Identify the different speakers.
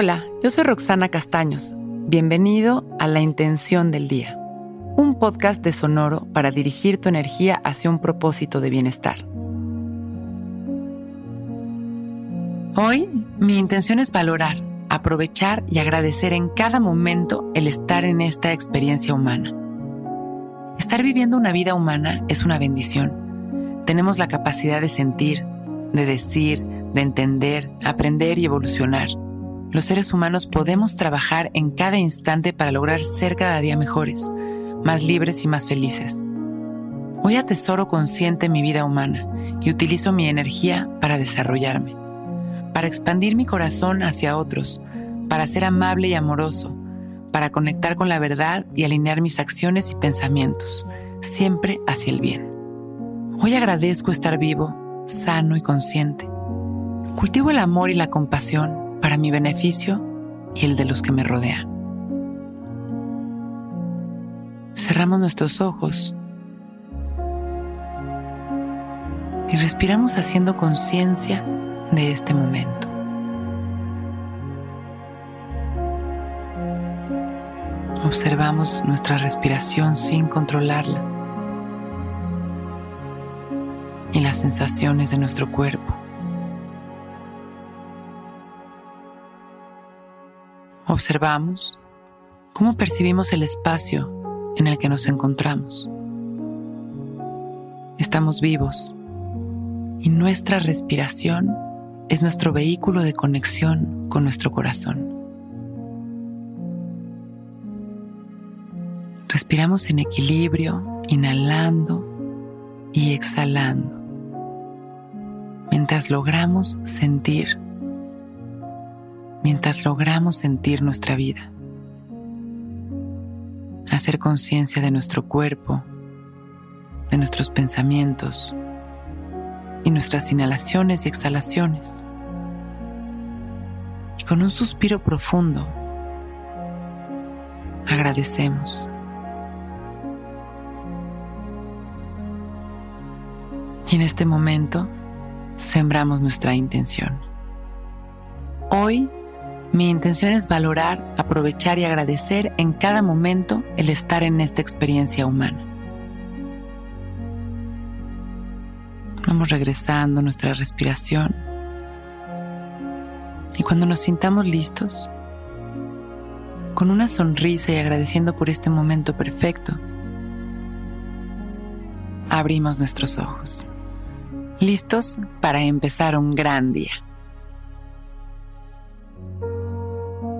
Speaker 1: Hola, yo soy Roxana Castaños. Bienvenido a La Intención del Día, un podcast de Sonoro para dirigir tu energía hacia un propósito de bienestar. Hoy mi intención es valorar, aprovechar y agradecer en cada momento el estar en esta experiencia humana. Estar viviendo una vida humana es una bendición. Tenemos la capacidad de sentir, de decir, de entender, aprender y evolucionar. Los seres humanos podemos trabajar en cada instante para lograr ser cada día mejores, más libres y más felices. Hoy atesoro consciente mi vida humana y utilizo mi energía para desarrollarme, para expandir mi corazón hacia otros, para ser amable y amoroso, para conectar con la verdad y alinear mis acciones y pensamientos, siempre hacia el bien. Hoy agradezco estar vivo, sano y consciente. Cultivo el amor y la compasión para mi beneficio y el de los que me rodean. Cerramos nuestros ojos y respiramos haciendo conciencia de este momento. Observamos nuestra respiración sin controlarla y las sensaciones de nuestro cuerpo. Observamos cómo percibimos el espacio en el que nos encontramos. Estamos vivos y nuestra respiración es nuestro vehículo de conexión con nuestro corazón. Respiramos en equilibrio, inhalando y exhalando, mientras logramos sentir, mientras logramos sentir nuestra vida. Hacer conciencia de nuestro cuerpo, de nuestros pensamientos y nuestras inhalaciones y exhalaciones. Y con un suspiro profundo, agradecemos Y en este momento sembramos nuestra intención. Hoy mi intención es valorar, aprovechar y agradecer en cada momento el estar en esta experiencia humana. Vamos regresando nuestra respiración. Y cuando nos sintamos listos, con una sonrisa y agradeciendo por este momento perfecto, abrimos nuestros ojos listos para empezar un gran día.